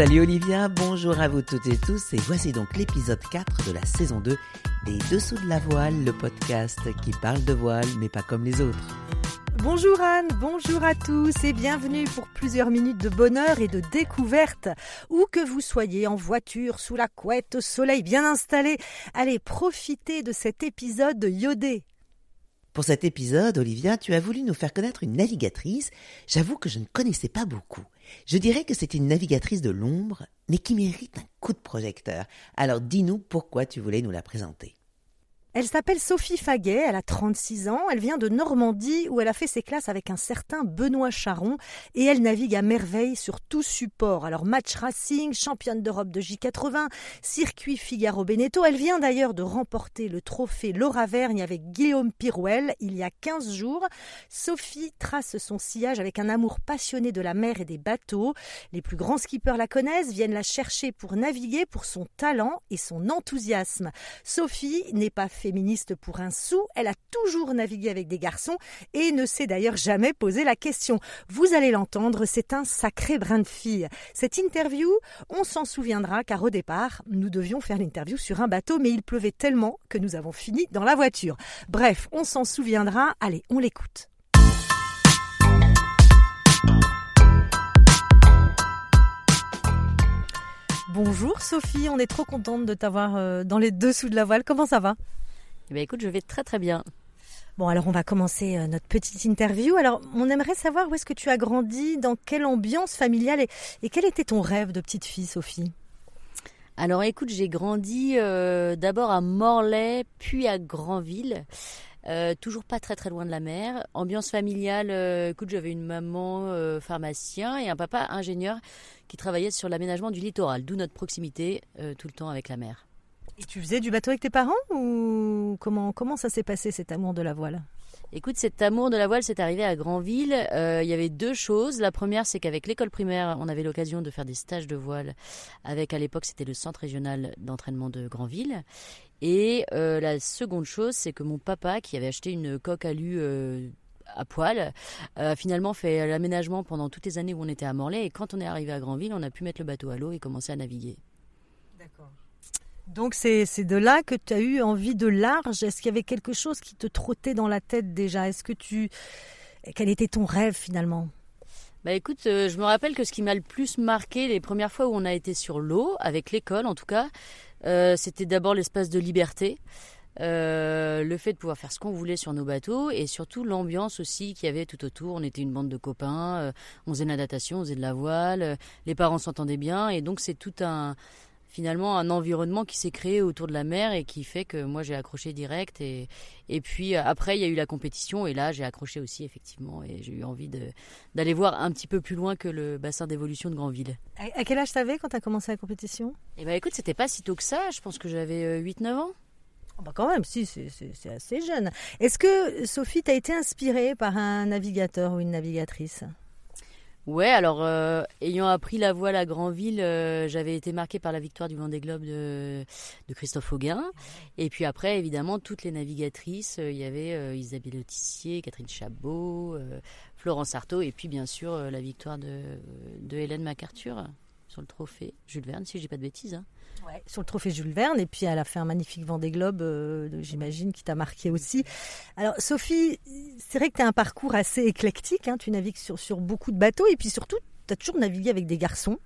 Salut Olivia, bonjour à vous toutes et tous et voici donc l'épisode 4 de la saison 2 des Dessous de la voile, le podcast qui parle de voile mais pas comme les autres. Bonjour Anne, bonjour à tous et bienvenue pour plusieurs minutes de bonheur et de découverte. Où que vous soyez, en voiture, sous la couette, au soleil bien installé, allez profiter de cet épisode iodé. Pour cet épisode, Olivia, tu as voulu nous faire connaître une navigatrice. J'avoue que je ne connaissais pas beaucoup. Je dirais que c'est une navigatrice de l'ombre, mais qui mérite un coup de projecteur. Alors dis-nous pourquoi tu voulais nous la présenter. Elle s'appelle Sophie Faguet, elle a 36 ans, elle vient de Normandie où elle a fait ses classes avec un certain Benoît Charon et elle navigue à merveille sur tout support. Alors match racing, championne d'Europe de J80, circuit Figaro Beneteau, elle vient d'ailleurs de remporter le trophée Laura Vergne avec Guillaume Pirouel il y a 15 jours. Sophie trace son sillage avec un amour passionné de la mer et des bateaux. Les plus grands skippers la connaissent, viennent la chercher pour naviguer pour son talent et son enthousiasme. Sophie n'est pas féministe pour un sou, elle a toujours navigué avec des garçons et ne s'est d'ailleurs jamais posé la question. Vous allez l'entendre, c'est un sacré brin de fille. Cette interview, on s'en souviendra car au départ, nous devions faire l'interview sur un bateau mais il pleuvait tellement que nous avons fini dans la voiture. Bref, on s'en souviendra. Allez, on l'écoute. Bonjour Sophie, on est trop contente de t'avoir euh, dans les dessous de la voile. Comment ça va? Eh bien, écoute, je vais très très bien. Bon, alors on va commencer euh, notre petite interview. Alors, on aimerait savoir où est-ce que tu as grandi, dans quelle ambiance familiale et, quel était ton rêve de petite fille, Sophie? Alors, écoute, j'ai grandi euh, d'abord à Morlaix, puis à Granville. Euh, toujours pas très très loin de la mer. Ambiance familiale, écoute, j'avais une maman pharmacien et un papa ingénieur qui travaillait sur l'aménagement du littoral, d'où notre proximité tout le temps avec la mer. Et tu faisais du bateau avec tes parents ou comment, comment ça s'est passé cet amour de la voile? Écoute, cet amour de la voile, c'est arrivé à Granville. Euh, il y avait deux choses. La première, c'est qu'avec l'école primaire, on avait l'occasion de faire des stages de voile avec, à l'époque, c'était le centre régional d'entraînement de Granville. Et euh, la seconde chose, c'est que mon papa, qui avait acheté une coque alu euh, à poil, a finalement fait l'aménagement pendant toutes les années où on était à Morlaix. Et quand on est arrivé à Granville, on a pu mettre le bateau à l'eau et commencer à naviguer. D'accord. Donc c'est de là que tu as eu envie de large. Est-ce qu'il y avait quelque chose qui te trottait dans la tête déjà? Est-ce que tu quel était ton rêve finalement? Bah écoute, euh, je me rappelle que ce qui m'a le plus marqué les premières fois où on a été sur l'eau, avec l'école en tout cas, euh, c'était d'abord l'espace de liberté. Euh, le fait de pouvoir faire ce qu'on voulait sur nos bateaux et surtout l'ambiance aussi qu'il y avait tout autour. On était une bande de copains, on faisait de la natation, on faisait de la voile, les parents s'entendaient bien et donc c'est tout un, finalement un environnement qui s'est créé autour de la mer et qui fait que moi j'ai accroché direct et, et puis après il y a eu la compétition et là j'ai accroché aussi effectivement et j'ai eu envie d'aller voir un petit peu plus loin que le bassin d'évolution de Grandville. À, quel âge t'avais quand tu as commencé la compétition? Eh ben écoute, c'était pas si tôt que ça, je pense que j'avais 8-9 euh, ans. Oh, bah quand même, si, c'est assez jeune. Est-ce que Sophie, t'as été inspirée par un navigateur ou une navigatrice? Ouais, alors euh, ayant appris la voile à Granville, euh, j'avais été marquée par la victoire du Vendée Globe de, de Christophe Auguin. Et puis après, évidemment, toutes les navigatrices, euh, il y avait Isabelle Autissier, Catherine Chabot, Florence Artaud, et puis bien sûr la victoire de, de Hélène MacArthur sur le trophée Jules Verne, si je dis pas de bêtises. Hein. Ouais, sur le trophée Jules Verne, et puis elle a fait un magnifique Vendée Globe, euh, j'imagine, qui t'a marqué aussi. Alors Sophie, c'est vrai que tu as un parcours assez éclectique, hein, tu navigues sur, sur beaucoup de bateaux, et puis surtout, tu as toujours navigué avec des garçons.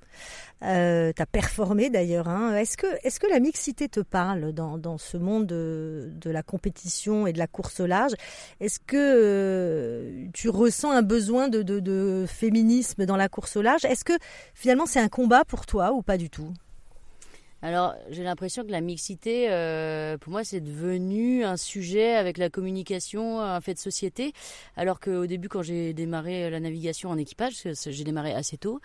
Euh, performé d'ailleurs. Hein. Est-ce que, est que la mixité te parle dans, dans ce monde de, de, la compétition et de la course au large? Est-ce que euh, tu ressens un besoin de, de, de féminisme dans la course au large? Est-ce que finalement c'est un combat pour toi ou pas du tout? Alors, j'ai l'impression que la mixité, euh, pour moi, c'est devenu un sujet avec la communication, un fait de société. Alors qu'au début, quand j'ai démarré la navigation en équipage, j'ai démarré assez tôt,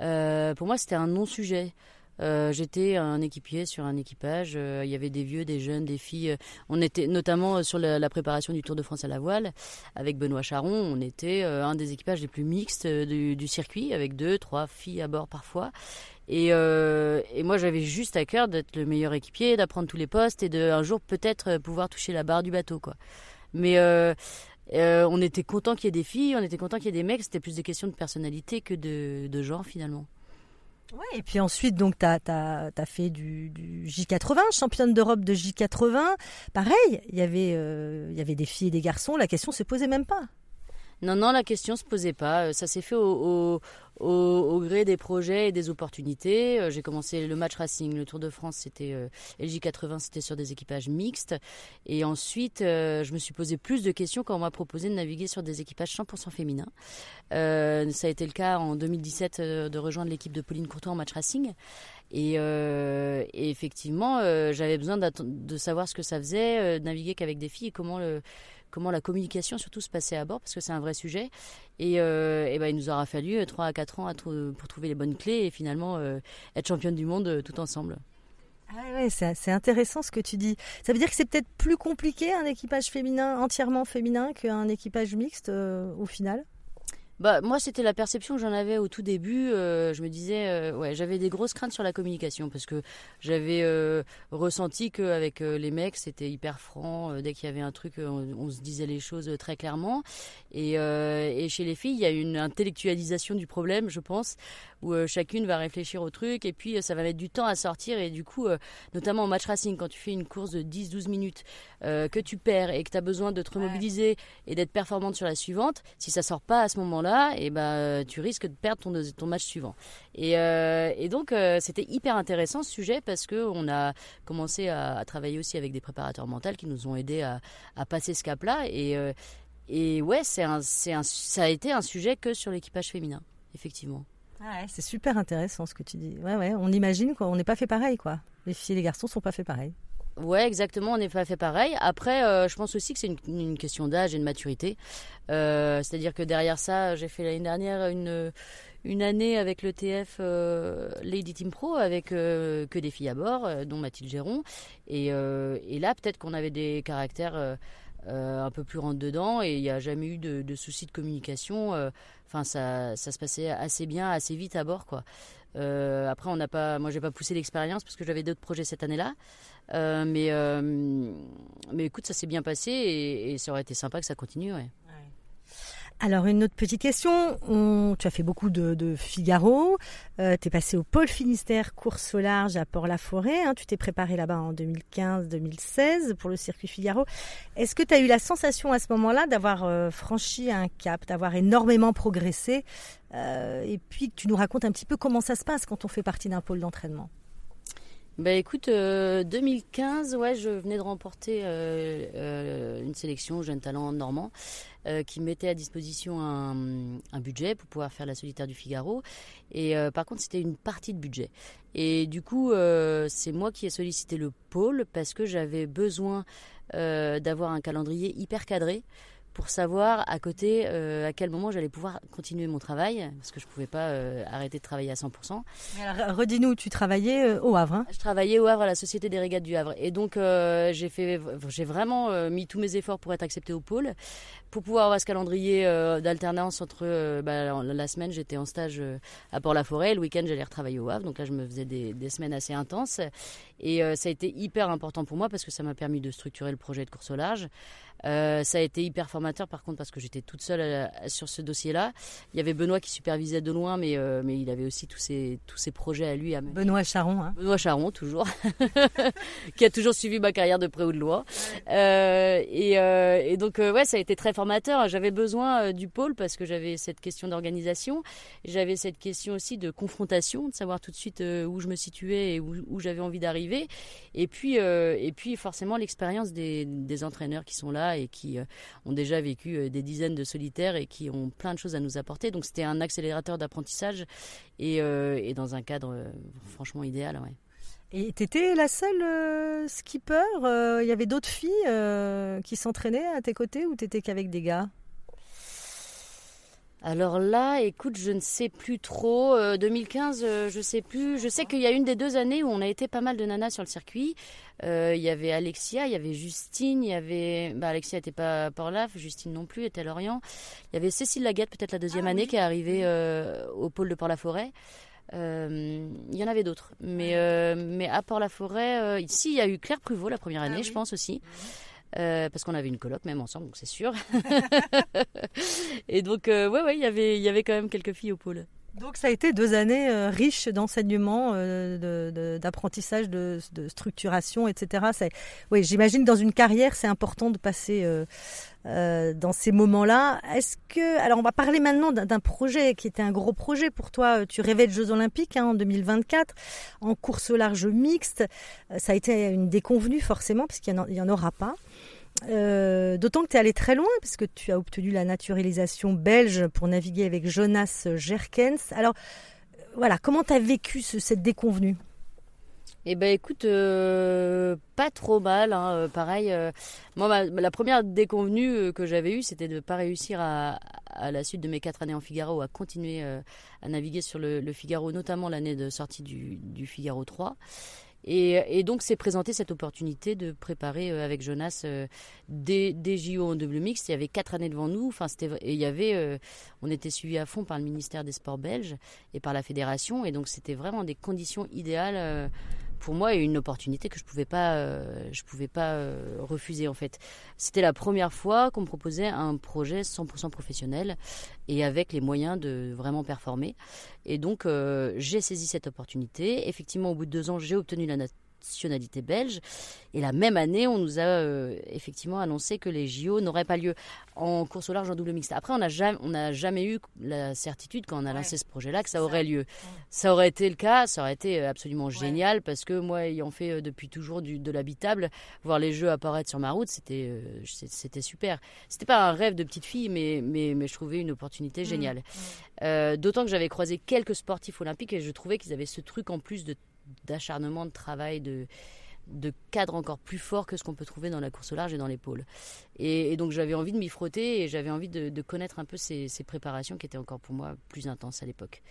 euh, pour moi, c'était un non-sujet. Euh, j'étais un équipier sur un équipage. il y avait des vieux, des jeunes, des filles. On était notamment sur la, préparation du Tour de France à la voile avec Benoît Charon. On était un des équipages les plus mixtes du, du circuit avec deux, trois filles à bord parfois. Euh, et, moi, j'avais juste à cœur d'être le meilleur équipier, d'apprendre tous les postes et de un jour peut-être euh, pouvoir toucher la barre du bateau, quoi. Mais euh, on était content qu'il y ait des filles, on était content qu'il y ait des mecs. C'était plus des questions de personnalité que de, genre finalement. Ouais, et puis ensuite, donc, tu as, as, fait du, du J80, championne d'Europe de J80. Pareil, il y avait, y avait des filles et des garçons, la question se posait même pas. Non, non, la question se posait pas. Euh, ça s'est fait au, au, gré des projets et des opportunités. Euh, j'ai commencé le match racing, le Tour de France, c'était euh, LJ80, c'était sur des équipages mixtes. Et ensuite, je me suis posé plus de questions quand on m'a proposé de naviguer sur des équipages 100% féminins. ça a été le cas en 2017 de rejoindre l'équipe de Pauline Courtois en match racing. Et, effectivement, j'avais besoin de savoir ce que ça faisait, naviguer qu'avec des filles et comment le comment la communication surtout se passait à bord, parce que c'est un vrai sujet. Et, euh, ben, il nous aura fallu 3 à 4 ans pour trouver les bonnes clés et finalement euh, être championne du monde euh, tout ensemble. Ah ouais, c'est intéressant ce que tu dis. Ça veut dire que c'est peut-être plus compliqué un équipage féminin, entièrement féminin, qu'un équipage mixte au final? Bah, moi, c'était la perception que j'en avais au tout début. Euh, je me disais, euh, ouais, j'avais des grosses craintes sur la communication parce que j'avais euh, ressenti qu'avec les mecs, c'était hyper franc. dès qu'il y avait un truc, on, se disait les choses très clairement. Et, et, chez les filles, il y a une intellectualisation du problème, je pense, où chacune va réfléchir au truc et puis ça va mettre du temps à sortir. Et du coup, notamment en match racing, quand tu fais une course de 10-12 minutes, que tu perds et que tu as besoin de te remobiliser et d'être performante sur la suivante, si ça sort pas à ce et bah, tu risques de perdre ton, ton match suivant. Et, euh, et donc, euh, c'était hyper intéressant ce sujet parce qu'on a commencé à, travailler aussi avec des préparateurs mentaux qui nous ont aidés à, à passer ce cap-là. Et, euh, et ouais, c'est un, un, ça a été un sujet que sur l'équipage féminin, effectivement. Ah c'est super intéressant ce que tu dis. Ouais, ouais, on imagine qu'on n'est pas fait pareil, quoi. Les filles et les garçons sont pas fait pareil. Ouais, exactement, on n'est pas fait pareil. Après, euh, je pense aussi que c'est une, question d'âge et de maturité. Euh, c'est-à-dire que derrière ça, j'ai fait l'année dernière une, une année avec le TF euh, Lady Team Pro avec que des filles à bord, dont Mathilde Géron. Et, et là, peut-être qu'on avait des caractères un peu plus rentre dedans et il n'y a jamais eu de, soucis de communication. Enfin, ça, ça se passait assez bien, assez vite à bord, quoi. après, on n'a pas, moi, j'ai pas poussé l'expérience parce que j'avais d'autres projets cette année-là. Euh, mais, euh, mais écoute, ça s'est bien passé et, ça aurait été sympa que ça continue. Alors une autre petite question, tu as fait beaucoup de, Figaro, euh, tu es passé au pôle Finistère course au large à Port-la-Forêt, hein. tu t'es préparé là-bas en 2015-2016 pour le circuit Figaro. Est-ce que tu as eu la sensation à ce moment-là d'avoir franchi un cap, d'avoir énormément progressé? Et puis tu nous racontes un petit peu comment ça se passe quand on fait partie d'un pôle d'entraînement bah écoute, 2015, euh, ouais, je venais de remporter euh, euh, une sélection Jeunes Talents Normand qui mettait à disposition un, budget pour pouvoir faire la solitaire du Figaro. Et par contre, c'était une partie de budget. Et du coup, c'est moi qui ai sollicité le pôle parce que j'avais besoin d'avoir un calendrier hyper cadré pour savoir à côté euh, à quel moment j'allais pouvoir continuer mon travail, parce que je ne pouvais pas euh, arrêter de travailler à 100%. Alors, redis-nous, tu travaillais euh, au Havre hein? Je travaillais au Havre à la Société des Régates du Havre. Et donc, j'ai, fait, j'ai vraiment mis tous mes efforts pour être accepté au pôle, pour pouvoir avoir ce calendrier d'alternance entre bah, la semaine, j'étais en stage à Port-la-Forêt, le week-end, j'allais retravailler au Havre. Donc là, je me faisais des, des semaines assez intenses. Et ça a été hyper important pour moi parce que ça m'a permis de structurer le projet de course au large. Euh, ça a été hyper formateur par contre parce que j'étais toute seule euh, sur ce dossier-là. Il y avait Benoît qui supervisait de loin, mais, euh, mais il avait aussi tous ses, tous ses projets à lui. À Benoît Charon. Hein. Benoît Charon, toujours, qui a toujours suivi ma carrière de près ou de loin. Et, et, donc, ouais, ça a été très formateur. J'avais besoin du pôle parce que j'avais cette question d'organisation. J'avais cette question aussi de confrontation, de savoir tout de suite où je me situais et où, où j'avais envie d'arriver. Et puis, et puis forcément, l'expérience des, des entraîneurs qui sont là et qui euh, ont déjà vécu euh, des dizaines de solitaires et qui ont plein de choses à nous apporter. Donc c'était un accélérateur d'apprentissage et, euh, dans un cadre franchement idéal. Ouais. Et tu étais la seule skipper Il y avait d'autres filles qui s'entraînaient à tes côtés ou t'étais qu'avec des gars? Alors là, écoute, je ne sais plus trop. 2015, euh, je sais plus. Je sais qu'il y a une des deux années où on a été pas mal de nanas sur le circuit. Euh, il y avait Alexia, il y avait Justine, il y avait. Bah, Alexia n'était pas par là, Justine non plus, était à Lorient. Il y avait Cécile Laguette, peut-être la deuxième ah année, qui est arrivée euh, au pôle de Port-la-Forêt. il y en avait d'autres. Mais, mais à Port-la-Forêt, ici, il y a eu Claire Pruvot la première ah année, je pense aussi. Euh, parce qu'on avait une coloc même ensemble, donc c'est sûr. et donc, euh, ouais, ouais, y il y avait quand même quelques filles au pôle. Donc ça a été deux années euh, riches d'enseignement, euh, d'apprentissage, de, de, structuration, etc. Oui, j'imagine dans une carrière, c'est important de passer euh, dans ces moments-là. Est-ce que, alors on va parler maintenant d'un projet qui était un gros projet pour toi. Tu rêvais de Jeux Olympiques hein, en 2024 en course large mixte. Ça a été une déconvenue forcément puisqu'il n'y en, en, aura pas. Euh, d'autant que tu es allé très loin, puisque tu as obtenu la naturalisation belge pour naviguer avec Jonas Jerkens. Alors, euh, voilà, comment tu as vécu cette déconvenue? Eh ben écoute, euh, pas trop mal. Hein, pareil, moi la première déconvenue que j'avais eue, c'était de ne pas réussir à, la suite de mes quatre années en Figaro à continuer à naviguer sur le, Figaro, notamment l'année de sortie du, du Figaro 3. Et, donc s'est présentée cette opportunité de préparer euh, avec Jonas euh, des, JO en double mixte. Il y avait quatre années devant nous. Enfin, et il y avait, euh, on était suivi à fond par le ministère des Sports belges et par la fédération. Et donc c'était vraiment des conditions idéales pour moi une opportunité que je pouvais pas euh, je pouvais pas euh, refuser en fait. C'était la première fois qu'on me proposait un projet 100% professionnel et avec les moyens de vraiment performer. Et donc euh, j'ai saisi cette opportunité. Effectivement, au bout de deux ans, j'ai obtenu la, nationalité belge. Et la même année, on nous a euh, effectivement annoncé que les JO n'auraient pas lieu en course au large en double mixte. Après, on n'a jamais, jamais eu la certitude quand on a lancé ce projet-là que ça aurait lieu. Ça aurait été le cas, ça aurait été absolument génial parce que moi, ayant fait euh, depuis toujours du, de l'habitable, voir les jeux apparaître sur ma route, c'était euh, c'était super. C'était pas un rêve de petite fille, mais, mais, mais je trouvais une opportunité mmh. géniale. D'autant que j'avais croisé quelques sportifs olympiques et je trouvais qu'ils avaient ce truc en plus de d'acharnement, de travail, de, de cadre encore plus fort que ce qu'on peut trouver dans la course au large et dans l'épaule. Et, et, donc j'avais envie de m'y frotter et j'avais envie de, connaître un peu ces, préparations qui étaient encore pour moi plus intenses à l'époque.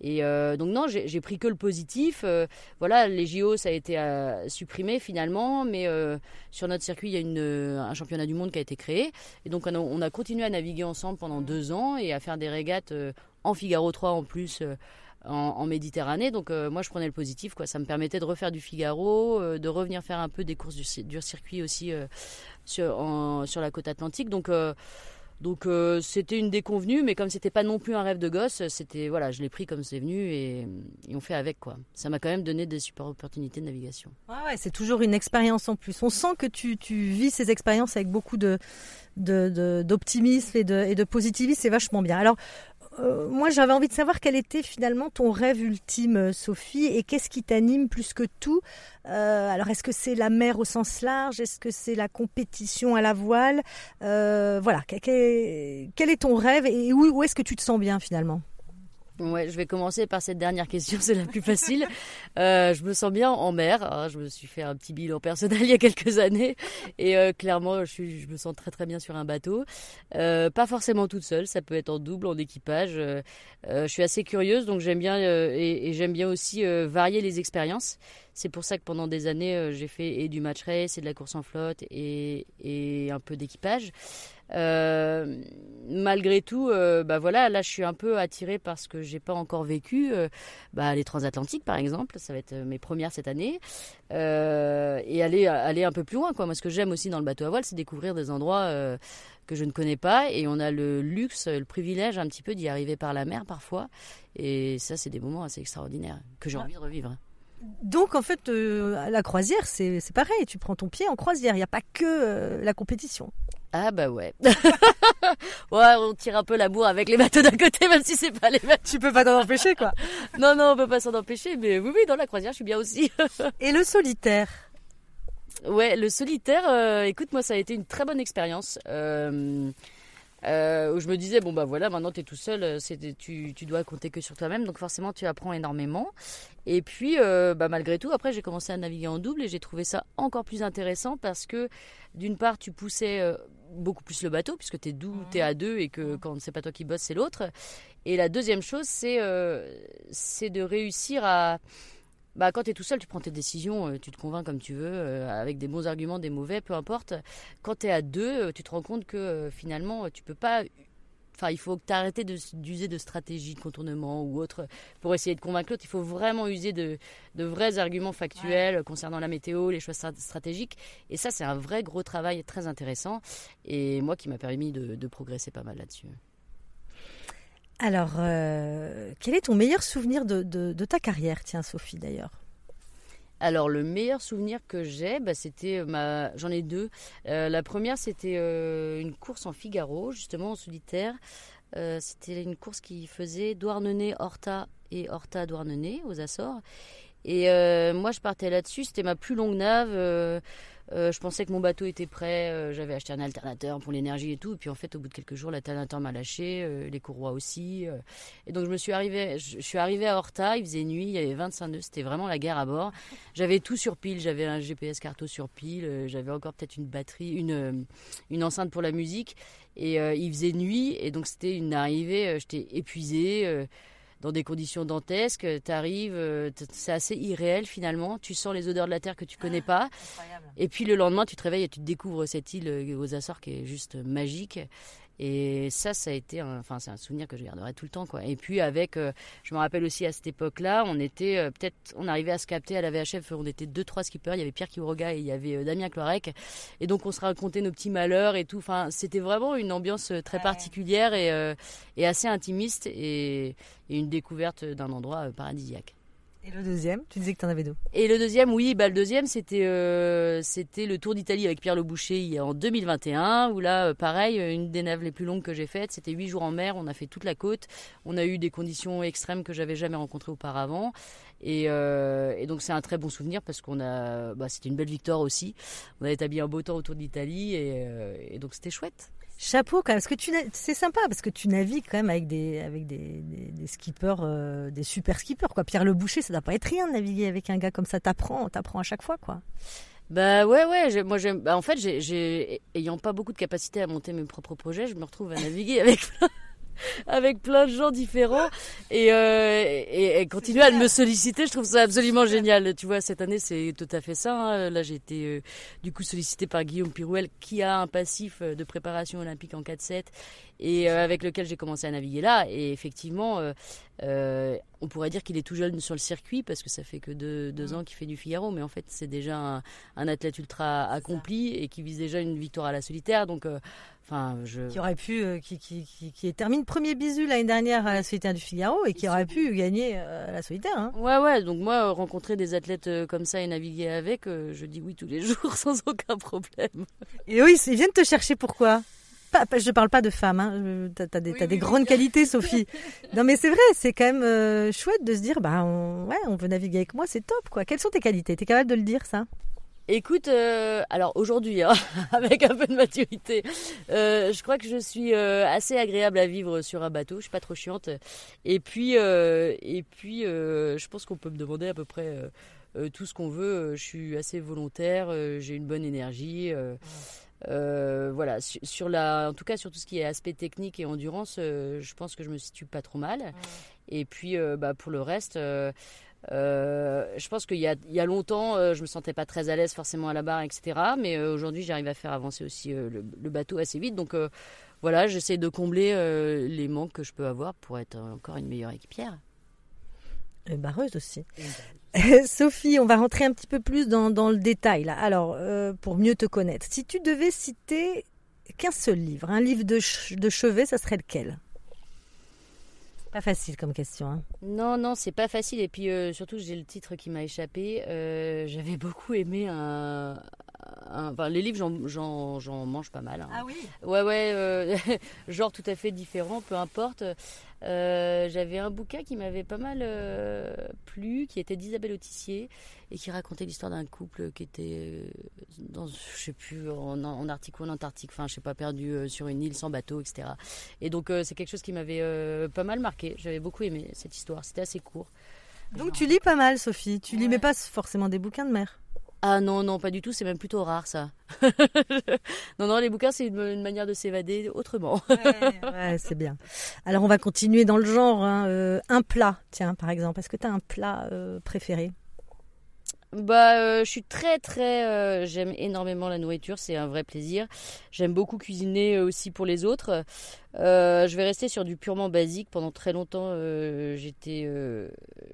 Et euh, donc non, j'ai pris que le positif. Euh, voilà, les JO, ça a été euh, supprimé finalement, mais sur notre circuit, il y a une, un championnat du monde qui a été créé. Et donc on a, continué à naviguer ensemble pendant deux ans et à faire des régates en Figaro 3 en plus en, Méditerranée. Donc euh, moi je prenais le positif, quoi. Ça me permettait de refaire du Figaro, euh, de revenir faire un peu des courses du, circuit aussi euh, sur, la côte atlantique. Donc donc c'était une déconvenue, mais comme c'était pas non plus un rêve de gosse, c'était voilà, je l'ai pris comme c'est venu et, on fait avec quoi. Ça m'a quand même donné des super opportunités de navigation. ouais, c'est toujours une expérience en plus. On sent que tu, vis ces expériences avec beaucoup d'optimisme et de, et de positivisme, c'est vachement bien. Alors euh, moi, j'avais envie de savoir quel était finalement ton rêve ultime, euh, Sophie, et qu'est-ce qui t'anime plus que tout? Euh, alors, est-ce que c'est la mer au sens large? Est-ce que c'est la compétition à la voile? Voilà, quel, est ton rêve et où est-ce que tu te sens bien finalement? Ouais, je vais commencer par cette dernière question, c'est la plus facile. Euh, je me sens bien en mer. Hein, je me suis fait un petit bilan personnel il y a quelques années et euh, clairement, je, suis, je me sens très très bien sur un bateau. Euh, pas forcément toute seule, ça peut être en double, en équipage. Euh, je suis assez curieuse, donc j'aime bien et, et j'aime bien aussi varier les expériences. C'est pour ça que pendant des années, j'ai fait et du match race et de la course en flotte et, et un peu d'équipage. Euh, malgré tout, euh, bah voilà, là je suis un peu attirée par ce que j'ai pas encore vécu. Euh, bah, les transatlantiques par exemple, ça va être mes premières cette année, et aller aller un peu plus loin. Quoi. Moi, ce que j'aime aussi dans le bateau à voile, c'est découvrir des endroits que je ne connais pas, et on a le luxe, le privilège un petit peu d'y arriver par la mer parfois, et ça, c'est des moments assez extraordinaires que j'ai ah. envie de revivre. Donc en fait, la croisière, c'est pareil. Tu prends ton pied en croisière. Il n'y a pas que la compétition. Ah bah ouais. ouais, on tire un peu la bourre avec les bateaux d'un côté, même si c'est pas les bateaux. Tu peux pas t'en empêcher, quoi. non, non, on peut pas s'en empêcher, mais oui, oui, dans la croisière, je suis bien aussi. Et le solitaire Ouais, le solitaire, euh, écoute, moi, ça a été une très bonne expérience. Euh, euh, où je me disais bon bah voilà maintenant tu es tout seul tu, tu dois compter que sur toi-même donc forcément tu apprends énormément et puis bah malgré tout après j'ai commencé à naviguer en double et j'ai trouvé ça encore plus intéressant parce que d'une part tu poussais beaucoup plus le bateau, puisque tu es es à deux et que quand c'est pas toi qui bosse, c'est l'autre. Et la deuxième chose, c'est euh, c'est de réussir à. Bah, quand tu es tout seul, tu prends tes décisions, euh, tu te convaincs comme tu veux, euh, avec des bons arguments, des mauvais, peu importe. Quand tu es à deux, tu te rends compte que finalement, tu peux pas Enfin, il faut arrêtes d'user de, stratégies de contournement ou autre pour essayer de convaincre l'autre. Il faut vraiment user de, vrais arguments factuels concernant la météo, les choix stratégiques. Et ça, c'est un vrai gros travail très intéressant. Et moi, qui m'a permis de, progresser pas mal là-dessus. Alors, euh, quel est ton meilleur souvenir de, de ta carrière, tiens, Sophie, d'ailleurs alors le meilleur souvenir que j'ai, bah, c'était euh, ma, j'en ai deux. Euh, la première c'était euh, une course en Figaro, justement en solitaire. c'était une course qui faisait Douarnenez, Horta et Horta Douarnenez aux Açores. Et moi je partais là-dessus, c'était ma plus longue nave. Euh, je pensais que mon bateau était prêt, euh, j'avais acheté un alternateur pour l'énergie et tout. Et puis en fait, au bout de quelques jours, l'alternateur m'a lâché, euh, les courroies aussi. et donc je me suis arrivé, je, suis arrivé à Horta, il faisait nuit, il y avait 25 nœuds, c'était vraiment la guerre à bord. J'avais tout sur pile, j'avais un GPS carto sur pile, j'avais encore peut-être une batterie, une, une enceinte pour la musique. Et il faisait nuit, et donc c'était une arrivée, j'étais épuisée dans des conditions dantesques. Tu arrives, euh, c'est assez irréel finalement. Tu sens les odeurs de la terre que tu connais pas. Et puis le lendemain, tu te réveilles et tu découvres cette île euh, aux Açores qui est juste magique. Et ça, ça a été, un, enfin, c'est un souvenir que je garderai tout le temps, quoi. Et puis avec, euh, je me rappelle aussi à cette époque-là, on était euh, peut-être, on arrivait à se capter à la VHF, on était deux, trois skippers, il y avait Pierre Quiroga et il y avait euh, Damien Clorec, et donc on se racontait nos petits malheurs et tout. Enfin, c'était vraiment une ambiance très particulière et, et assez intimiste et, et une découverte d'un endroit paradisiaque. Et le deuxième Tu disais que tu en avais deux. Et le deuxième, oui, bah, le deuxième, c'était euh, le Tour d'Italie avec Pierre Le Boucher en 2021, où là, euh, pareil, une des naves les plus longues que j'ai faites. C'était huit jours en mer, on a fait toute la côte. On a eu des conditions extrêmes que j'avais jamais rencontrées auparavant. Et, euh, et donc, c'est un très bon souvenir parce qu'on a. Bah, c'était une belle victoire aussi. On a établi un beau temps autour d'Italie et, et donc, c'était chouette. Chapeau quand même, parce que tu c'est sympa parce que tu navigues quand même avec des avec des, des, skippers, euh, des super skippers quoi. Pierre Le Boucher, ça doit pas être rien de naviguer avec un gars comme ça. T'apprends, t'apprends à chaque fois quoi. Bah ouais ouais, moi j'aime. Bah, en fait, j'ai ayant pas beaucoup de capacité à monter mes propres projets, je me retrouve à naviguer avec avec plein de gens différents et, euh, et, et, continuer à me solliciter. Je trouve ça absolument génial. Tu vois, cette année, c'est tout à fait ça. Hein. Là, j'ai été euh, du coup sollicité par Guillaume Pirouel, qui a un passif euh, de préparation olympique en 4-7 et euh, avec lequel j'ai commencé à naviguer là. Et effectivement, on pourrait dire qu'il est tout jeune sur le circuit parce que ça fait que deux, deux mmh. ans qu'il fait du Figaro, mais en fait, c'est déjà un, un, athlète ultra accompli et qui vise déjà une victoire à la solitaire. Donc Enfin, je... Qui aurait pu, euh, qui, qui, qui, qui, termine premier bisu l'année dernière à la solitaire du Figaro et qui aurait pu gagner euh, à la solitaire. Hein. Ouais, ouais. Donc moi, rencontrer des athlètes euh, comme ça et naviguer avec, je dis oui tous les jours sans aucun problème. Et oui, ils viennent te chercher pourquoi? Je ne parle pas de femmes, hein. tu as, des, grandes qualités, Sophie. non, mais c'est vrai, c'est quand même chouette de se dire, bah, on, ouais, on veut naviguer avec moi, c'est top, quoi. Quelles sont tes qualités? Tu es capable de le dire, ça? Écoute, euh, alors aujourd'hui, hein, avec un peu de maturité, euh, je crois que je suis euh, assez agréable à vivre sur un bateau. Je suis pas trop chiante. Et puis, et puis, je pense qu'on peut me demander à peu près tout ce qu'on veut. Je suis assez volontaire. J'ai une bonne énergie. Voilà, sur, la, en tout cas sur tout ce qui est aspect technique et endurance, je pense que je me situe pas trop mal. Et puis, bah, pour le reste. Euh, je pense qu'il y, y a, longtemps, euh, je me sentais pas très à l'aise forcément à la barre, etc. Mais euh, aujourd'hui, j'arrive à faire avancer aussi le, bateau assez vite. Donc voilà, j'essaie de combler les manques que je peux avoir pour être encore une meilleure équipière. Et barreuse aussi. Sophie, on va rentrer un petit peu plus dans, dans le détail là. Alors, pour mieux te connaître, si tu devais citer qu'un seul livre, un livre de, de chevet, ça serait lequel? Pas facile comme question. Hein. Non, non, c'est pas facile. Et puis euh, surtout, j'ai le titre qui m'a échappé. Euh, j'avais beaucoup aimé un, Enfin, les livres, j'en mange pas mal. Hein. Ah oui? Ouais, ouais, euh, genre tout à fait différent, peu importe. Euh, j'avais un bouquin qui m'avait pas mal euh, plu, qui était d'Isabelle Autissier, et qui racontait l'histoire d'un couple qui était dans, je sais plus, en, en Arctique ou en Antarctique, enfin, je sais pas, perdu sur une île sans bateau, etc. Et donc, c'est quelque chose qui m'avait pas mal marqué. J'avais beaucoup aimé cette histoire. C'était assez court. Donc, tu lis pas mal, Sophie. Tu lis, mais pas forcément des bouquins de mer. Ah non, non, pas du tout, c'est même plutôt rare ça. non, non, les bouquins, c'est une, manière de s'évader autrement. ouais, c'est bien. Alors, on va continuer dans le genre. Hein, euh, un plat, tiens, par exemple. Est-ce que tu as un plat euh, préféré? Bah, euh, je suis très très, j'aime énormément la nourriture, c'est un vrai plaisir. J'aime beaucoup cuisiner aussi pour les autres. je vais rester sur du purement basique. Pendant très longtemps, j'étais,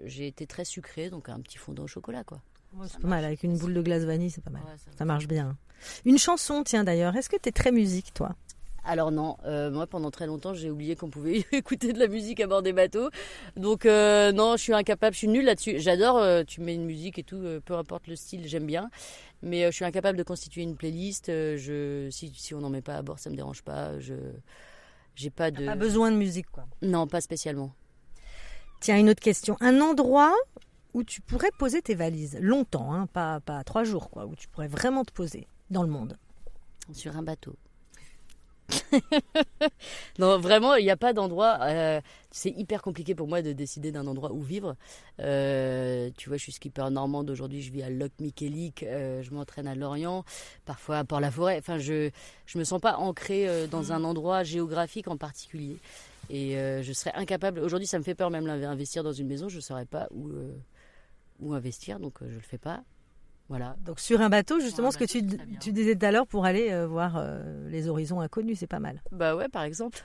j'ai été très sucré, donc un petit fondant au chocolat, quoi c'est pas mal, avec une boule de glace vanille, c'est pas mal. ça, marche bien. Une chanson, tiens d'ailleurs, est-ce que tu es très musique, toi? Alors non, euh, moi pendant très longtemps j'ai oublié qu'on pouvait écouter de la musique à bord des bateaux. Donc euh, non, je suis incapable, je suis nulle là-dessus. J'adore, euh, tu mets une musique et tout, peu importe le style, j'aime bien. Mais je suis incapable de constituer une playlist. je, si, si on n'en met pas à bord, ça me dérange pas. Je j'ai pas de. Pas besoin de musique quoi. Non, pas spécialement. Tiens, une autre question. Un endroit où tu pourrais poser tes valises longtemps, hein, pas pas trois jours quoi, où tu pourrais vraiment te poser dans le monde. Sur un bateau. non, vraiment, il n'y a pas d'endroit. Euh, c'est hyper compliqué pour moi de décider d'un endroit où vivre. Euh, tu vois, je suis skipper normande. Aujourd'hui, je vis à Loc Michelic. Euh, je m'entraîne à Lorient, parfois à Port-la-Forêt. Enfin, je ne me sens pas ancré dans un endroit géographique en particulier. Et je serais incapable. Aujourd'hui, ça me fait peur même d'investir dans une maison. Je ne saurais pas où, où investir, donc je ne le fais pas. Voilà. Donc sur un bateau, justement, ce que tu, tu, disais tout à l'heure pour aller euh, voir euh, les horizons inconnus, c'est pas mal. Bah ouais, par exemple.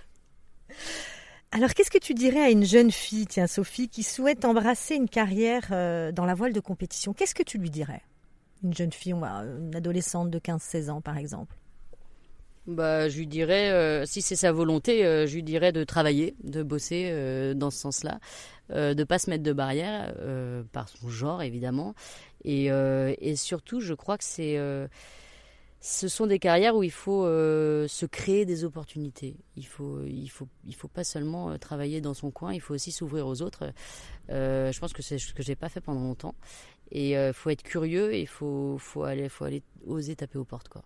Alors qu'est-ce que tu dirais à une jeune fille, tiens Sophie, qui souhaite embrasser une carrière euh, dans la voile de compétition? Qu'est-ce que tu lui dirais? Une jeune fille, une adolescente de 15-16 ans par exemple bah, je lui dirais, si c'est sa volonté, je lui dirais de travailler, de bosser dans ce sens-là, de pas se mettre de barrière par son genre évidemment, euh, et, surtout, je crois que c'est, euh, ce sont des carrières où il faut euh, se créer des opportunités. Il faut, il faut, il faut pas seulement travailler dans son coin, il faut aussi s'ouvrir aux autres. je pense que c'est ce que j'ai pas fait pendant longtemps. Et il faut être curieux et il faut, faut, aller, faut aller oser taper aux portes. Quoi.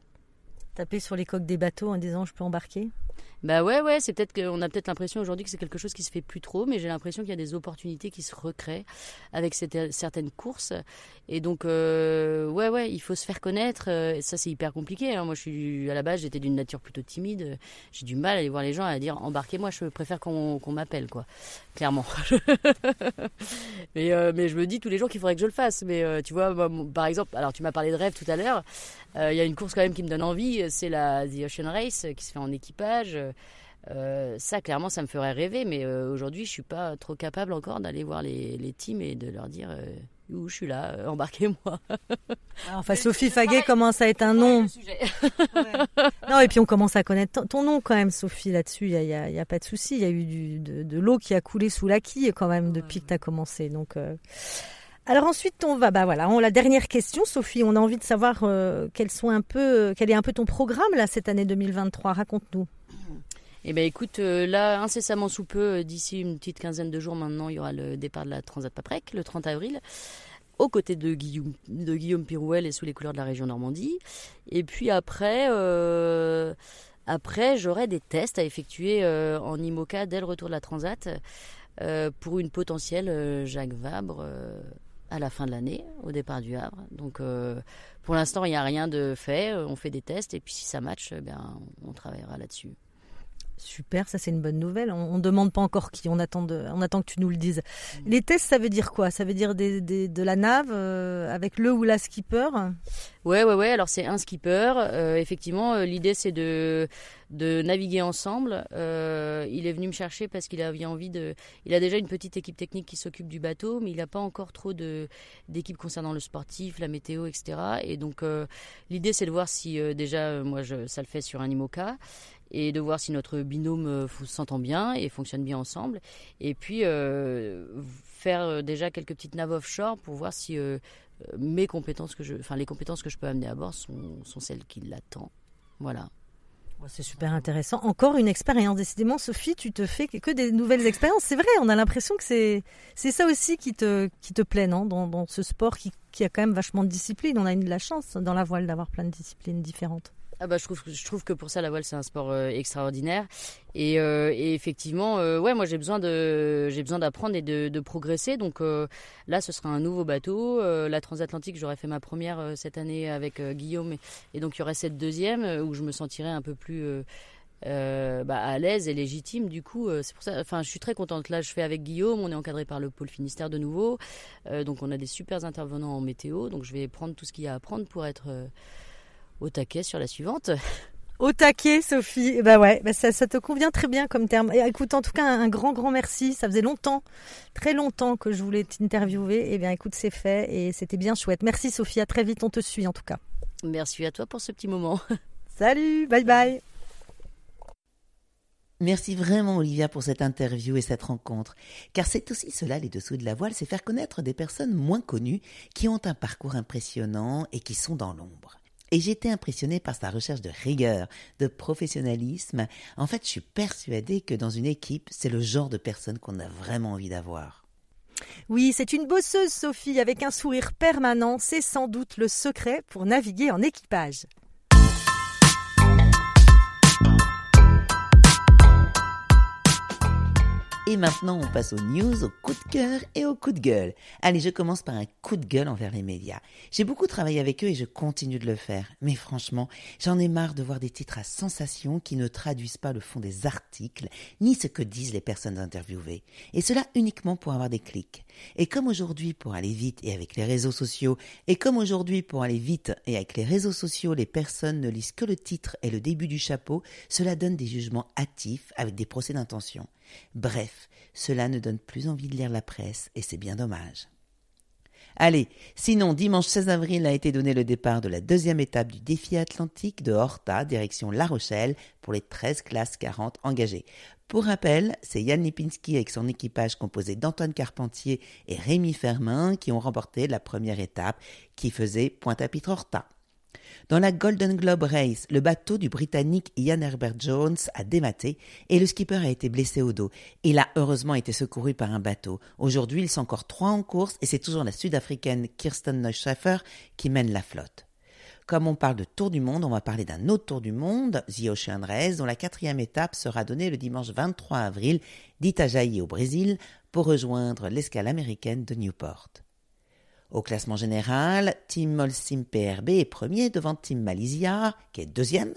Taper sur les coques des bateaux en disant je peux embarquer? Bah ouais, ouais, c'est peut-être qu'on a peut-être l'impression aujourd'hui que c'est quelque chose qui se fait plus trop, mais j'ai l'impression qu'il y a des opportunités qui se recréent avec certaines courses. Et donc, euh, ouais, ouais, il faut se faire connaître. Euh, et ça, c'est hyper compliqué. Hein. Moi, je suis à la base, j'étais d'une nature plutôt timide. J'ai du mal à aller voir les gens à dire embarquez-moi. Je préfère qu'on m'appelle, quoi. Clairement. mais, euh, mais je me dis tous les jours qu'il faudrait que je le fasse. Mais tu vois, par exemple, alors tu m'as parlé de rêve tout à l'heure. Il y a une course quand même qui me donne envie. C'est la The Ocean Race qui se fait en équipage. Euh, ça, clairement, ça me ferait rêver, mais euh, aujourd'hui, je suis pas trop capable encore d'aller voir les, les, teams et de leur dire euh, où je suis là, embarquez-moi. Enfin, Sophie Faguet commence à être un nom. Non, et puis on commence à connaître ton nom quand même, Sophie, là-dessus, il n'y a, y a, pas de souci. Il y a eu du, de, l'eau qui a coulé sous la quille quand même depuis que tu as commencé. Donc. Alors ensuite, on va, bah voilà, on, la dernière question, Sophie, on a envie de savoir quels sont un peu, quel est un peu ton programme là cette année 2023. Raconte-nous. Eh bien, écoute, euh, là, incessamment sous peu, euh, d'ici une petite quinzaine de jours maintenant, il y aura le départ de la Transat Paprec, le 30 avril, aux côtés de Guillaume, de Pirouel et sous les couleurs de la région Normandie. Et puis après, euh, après j'aurai des tests à effectuer en IMOCA dès le retour de la Transat pour une potentielle Jacques Vabre à la fin de l'année, au départ du Havre. Donc, pour l'instant, il n'y a rien de fait. On fait des tests et puis si ça match, eh bien, on travaillera là-dessus. Super, ça c'est une bonne nouvelle. On ne demande pas encore qui, on attend, on attend que tu nous le dises. Les tests, ça veut dire quoi? Ça veut dire de la nave euh, avec le ou la skipper? Ouais, ouais, ouais. Alors c'est un skipper. Euh, effectivement, euh, l'idée c'est de, de naviguer ensemble. il est venu me chercher parce qu'il avait envie de. Il a déjà une petite équipe technique qui s'occupe du bateau, mais il n'a pas encore trop d'équipes concernant le sportif, la météo, etc. Et donc l'idée c'est de voir si déjà moi je, ça le fait sur un IMOCA et de voir si notre binôme euh, s'entend bien et fonctionne bien ensemble. Et puis euh, faire euh, déjà quelques petites naves offshore pour voir si mes compétences que je, enfin les compétences que je peux amener à bord sont, sont celles qui l'attendent. Voilà. C'est super intéressant. Encore une expérience. Décidément, Sophie, tu te fais que des nouvelles expériences. C'est vrai, on a l'impression que c'est, ça aussi qui te, qui te plaît, non dans, ce sport qui, qui, a quand même vachement de discipline. On a eu de la chance dans la voile d'avoir plein de disciplines différentes. Ah bah, je, trouve, que pour ça, la voile, c'est un sport euh, extraordinaire. Et, euh, effectivement, euh, ouais, moi, j'ai besoin, d'apprendre et de, progresser. Donc là, ce sera un nouveau bateau. la transatlantique, j'aurais fait ma première cette année avec Guillaume. Et, donc, il y aurait cette deuxième où je me sentirais un peu plus... bah, à l'aise et légitime. Du coup, c'est pour ça. Enfin, je suis très contente. Là, je fais avec Guillaume. On est encadré par le pôle Finistère de nouveau. donc, on a des super intervenants en météo. Donc, je vais prendre tout ce qu'il y a à apprendre pour être au taquet sur la suivante. Au taquet, Sophie. Bah ouais, bah ça, ça, te convient très bien comme terme. Et écoute, en tout cas, un, grand, grand merci. Ça faisait longtemps, très longtemps que je voulais t'interviewer. Eh bien, écoute, c'est fait et c'était bien chouette. Merci, Sophie. À très vite. On te suit, en tout cas. Merci à toi pour ce petit moment. Salut. Bye bye. Merci vraiment Olivia pour cette interview et cette rencontre, car c'est aussi cela les dessous de la voile, c'est faire connaître des personnes moins connues qui ont un parcours impressionnant et qui sont dans l'ombre. Et j'étais impressionnée par sa recherche de rigueur, de professionnalisme. En fait, je suis persuadée que dans une équipe, c'est le genre de personne qu'on a vraiment envie d'avoir. Oui, c'est une bosseuse, Sophie, avec un sourire permanent. C'est sans doute le secret pour naviguer en équipage. Et maintenant, on passe aux news, aux coups de cœur et aux coups de gueule. Allez, je commence par un coup de gueule envers les médias. J'ai beaucoup travaillé avec eux et je continue de le faire. Mais franchement, j'en ai marre de voir des titres à sensation qui ne traduisent pas le fond des articles, ni ce que disent les personnes interviewées. Et cela uniquement pour avoir des clics. Et comme aujourd'hui, pour aller vite et avec les réseaux sociaux, et comme aujourd'hui, pour aller vite et avec les réseaux sociaux, les personnes ne lisent que le titre et le début du chapeau, cela donne des jugements hâtifs avec des procès d'intention. Bref, cela ne donne plus envie de lire la presse et c'est bien dommage. Allez, sinon, dimanche 16 avril a été donné le départ de la deuxième étape du défi atlantique de Horta, direction La Rochelle, pour les 13 classes 40 engagées. Pour rappel, c'est Yann Lipinski avec son équipage composé d'Antoine Carpentier et Rémi Fermin qui ont remporté la première étape qui faisait Pointe-à-Pitre Horta. Dans la Golden Globe Race, le bateau du Britannique Ian Herbert Jones a dématé et le skipper a été blessé au dos. Il a heureusement été secouru par un bateau. Aujourd'hui, ils sont encore trois en course et c'est toujours la Sud-Africaine Kirsten Neuschafer qui mène la flotte. Comme on parle de Tour du Monde, on va parler d'un autre Tour du Monde, The Ocean Race, dont la quatrième étape sera donnée le dimanche 23 avril d'Itajaí au Brésil pour rejoindre l'escale américaine de Newport. Au classement général, Team Molsim PRB est premier devant Team Malaysia, qui est deuxième,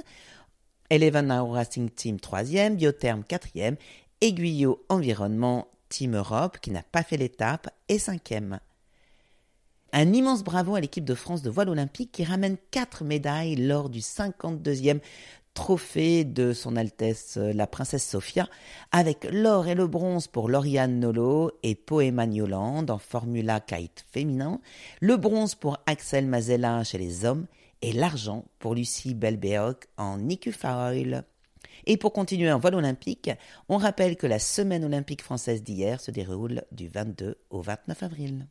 Eleven Hour Racing Team troisième, Biotherm quatrième, Aiguillot Environnement Team Europe, qui n'a pas fait l'étape, est cinquième. Un immense bravo à l'équipe de France de voile olympique qui ramène quatre médailles lors du 52e trophée de son Altesse euh, la Princesse Sophia, avec l'or et le bronze pour Lauriane Nolo et Poema Nioland en Formula Kite féminin, le bronze pour Axel Mazella chez les hommes et l'argent pour Lucie Belbeoc en Nicu Et pour continuer en voile olympique, on rappelle que la semaine olympique française d'hier se déroule du 22 au 29 avril.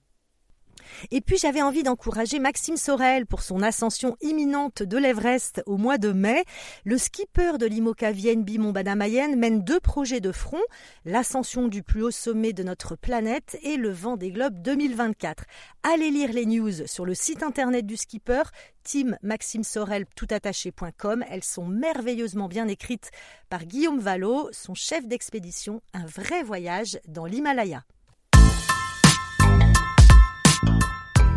Et puis j'avais envie d'encourager Maxime Sorel pour son ascension imminente de l'Everest au mois de mai. Le skipper de l'IMOCA Vienne Bimon Mayenne mène deux projets de front, l'ascension du plus haut sommet de notre planète et le vent des globes 2024. Allez lire les news sur le site internet du skipper toutattaché.com. Elles sont merveilleusement bien écrites par Guillaume Vallot, son chef d'expédition, un vrai voyage dans l'Himalaya.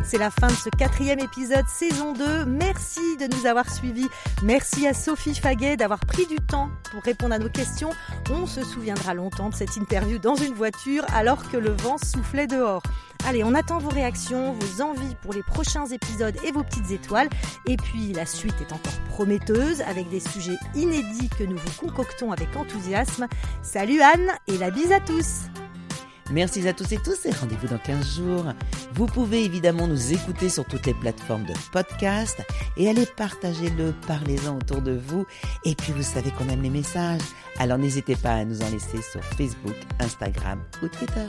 C'est la fin de ce quatrième épisode saison 2. Merci de nous avoir suivis. Merci à Sophie Faguet d'avoir pris du temps pour répondre à nos questions. On se souviendra longtemps de cette interview dans une voiture alors que le vent soufflait dehors. Allez, on attend vos réactions, vos envies pour les prochains épisodes et vos petites étoiles. Et puis la suite est encore prometteuse avec des sujets inédits que nous vous concoctons avec enthousiasme. Salut Anne et la bise à tous Merci à tous et tous et rendez-vous dans 15 jours. Vous pouvez évidemment nous écouter sur toutes les plateformes de podcast et allez partager-le, parlez-en autour de vous. Et puis vous savez qu'on aime les messages, alors n'hésitez pas à nous en laisser sur Facebook, Instagram ou Twitter.